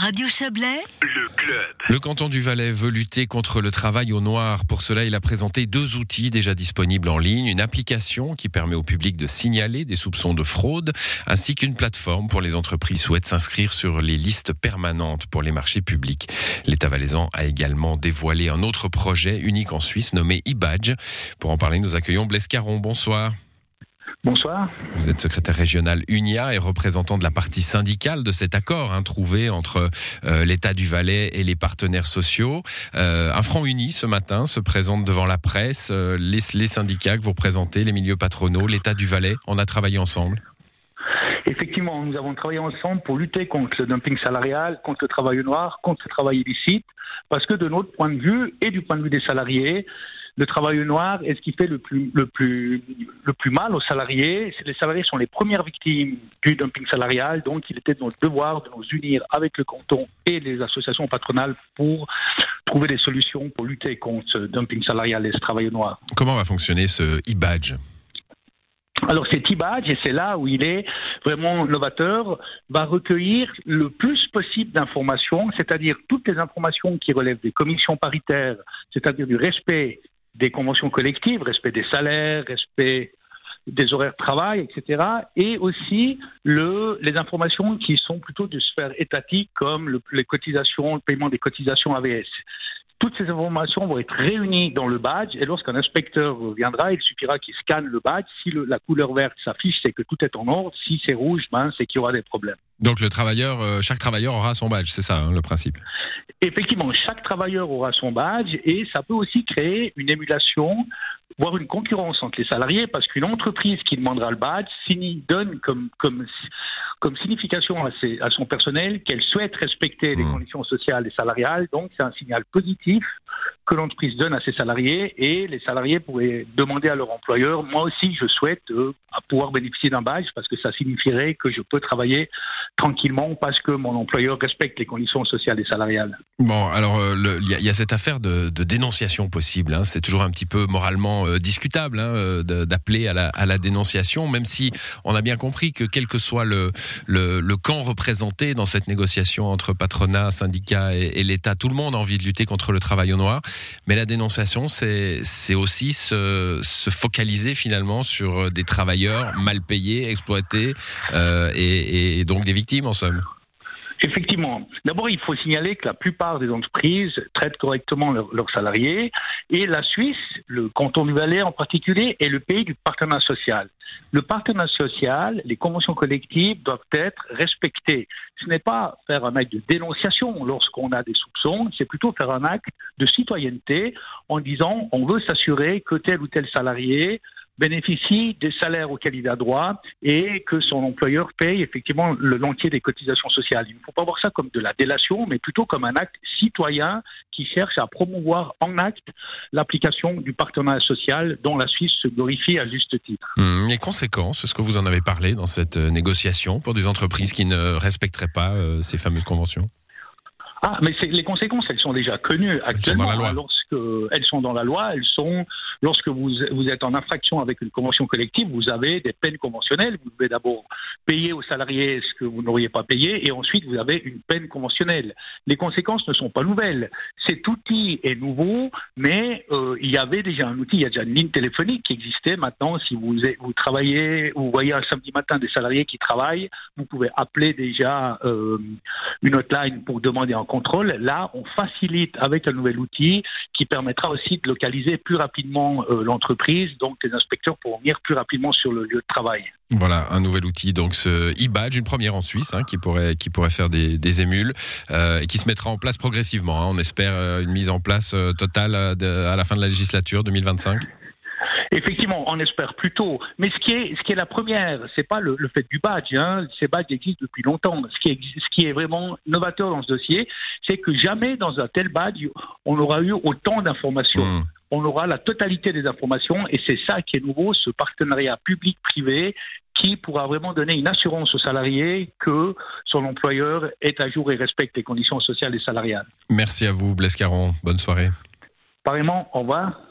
Radio Chablais, le club. Le canton du Valais veut lutter contre le travail au noir. Pour cela, il a présenté deux outils déjà disponibles en ligne. Une application qui permet au public de signaler des soupçons de fraude, ainsi qu'une plateforme pour les entreprises souhaitent s'inscrire sur les listes permanentes pour les marchés publics. L'État valaisan a également dévoilé un autre projet unique en Suisse nommé e-badge. Pour en parler, nous accueillons Blaise Caron. Bonsoir. Bonsoir. Vous êtes secrétaire régional UNIA et représentant de la partie syndicale de cet accord hein, trouvé entre euh, l'État du Valais et les partenaires sociaux. Euh, un front uni ce matin se présente devant la presse. Euh, les, les, syndicats que vous représentez, les milieux patronaux, l'État du Valais, on a travaillé ensemble Effectivement, nous avons travaillé ensemble pour lutter contre le dumping salarial, contre le travail noir, contre le travail illicite, parce que de notre point de vue et du point de vue des salariés, le travail noir est ce qui fait le plus, le plus, le plus mal aux salariés. Les salariés sont les premières victimes du dumping salarial, donc il était de notre devoir de nous unir avec le canton et les associations patronales pour trouver des solutions pour lutter contre ce dumping salarial et ce travail noir. Comment va fonctionner ce e-badge? Alors cet e-badge, et c'est là où il est vraiment novateur, va recueillir le plus possible d'informations, c'est-à-dire toutes les informations qui relèvent des commissions paritaires, c'est-à-dire du respect des conventions collectives, respect des salaires, respect des horaires de travail, etc. Et aussi le, les informations qui sont plutôt de sphère étatique, comme le, les cotisations, le paiement des cotisations AVS. Toutes ces informations vont être réunies dans le badge et lorsqu'un inspecteur viendra, il suffira qu'il scanne le badge. Si le, la couleur verte s'affiche, c'est que tout est en ordre. Si c'est rouge, ben, c'est qu'il y aura des problèmes. Donc le travailleur, euh, chaque travailleur aura son badge, c'est ça hein, le principe Effectivement, chaque travailleur aura son badge et ça peut aussi créer une émulation, voire une concurrence entre les salariés parce qu'une entreprise qui demandera le badge donne comme, comme comme signification à, ses, à son personnel qu'elle souhaite respecter les mmh. conditions sociales et salariales. Donc, c'est un signal positif que l'entreprise donne à ses salariés et les salariés pourraient demander à leur employeur, moi aussi je souhaite euh, pouvoir bénéficier d'un badge parce que ça signifierait que je peux travailler tranquillement parce que mon employeur respecte les conditions sociales et salariales. Bon, alors euh, il y, a cette affaire de, dénonciation possible. Hein. C'est toujours un petit peu moralement euh, discutable hein, d'appeler à la, dénonciation, même si on a bien compris que quel que soit le, camp représenté dans cette négociation entre patronat, syndicats et, et l'État, tout le monde a envie de lutter contre le travail au noir. Mais la dénonciation, c'est aussi se, se, focaliser finalement sur des travailleurs mal payés, exploités euh, et, et donc des victimes en somme. Effectivement. D'abord, il faut signaler que la plupart des entreprises traitent correctement leurs salariés et la Suisse, le canton du Valais en particulier, est le pays du partenariat social. Le partenariat social, les conventions collectives doivent être respectées. Ce n'est pas faire un acte de dénonciation lorsqu'on a des soupçons, c'est plutôt faire un acte de citoyenneté en disant on veut s'assurer que tel ou tel salarié bénéficie des salaires auxquels il a droit et que son employeur paye effectivement l'entier des cotisations sociales. Il ne faut pas voir ça comme de la délation, mais plutôt comme un acte citoyen qui cherche à promouvoir en acte l'application du partenariat social dont la Suisse se glorifie à juste titre. Mmh, les conséquences, est-ce que vous en avez parlé dans cette euh, négociation pour des entreprises qui ne respecteraient pas euh, ces fameuses conventions? Ah, mais les conséquences, elles sont déjà connues actuellement. Elles lorsque elles sont dans la loi, elles sont lorsque vous, vous êtes en infraction avec une convention collective, vous avez des peines conventionnelles. Vous devez d'abord payer aux salariés ce que vous n'auriez pas payé, et ensuite vous avez une peine conventionnelle. Les conséquences ne sont pas nouvelles. Cet outil est nouveau, mais euh, il y avait déjà un outil, il y a déjà une ligne téléphonique qui existait. Maintenant, si vous, travaillez, vous voyez un samedi matin des salariés qui travaillent, vous pouvez appeler déjà euh, une hotline pour demander un contrôle. Là, on facilite avec un nouvel outil qui permettra aussi de localiser plus rapidement euh, l'entreprise. Donc, les inspecteurs pourront venir plus rapidement sur le lieu de travail. Voilà, un nouvel outil, donc ce e-badge, une première en Suisse, hein, qui pourrait qui pourrait faire des, des émules, euh, et qui se mettra en place progressivement. Hein. On espère euh, une mise en place totale à la fin de la législature 2025. Effectivement, on espère plutôt. Mais ce qui est, ce qui est la première, c'est pas le, le, fait du badge. Hein. Ces badges existent depuis longtemps. Ce qui, est, ce qui est vraiment novateur dans ce dossier, c'est que jamais dans un tel badge, on aura eu autant d'informations. Mmh. On aura la totalité des informations et c'est ça qui est nouveau, ce partenariat public-privé qui pourra vraiment donner une assurance aux salariés que son employeur est à jour et respecte les conditions sociales et salariales. Merci à vous, Blaise Caron. Bonne soirée. Pareillement, au revoir.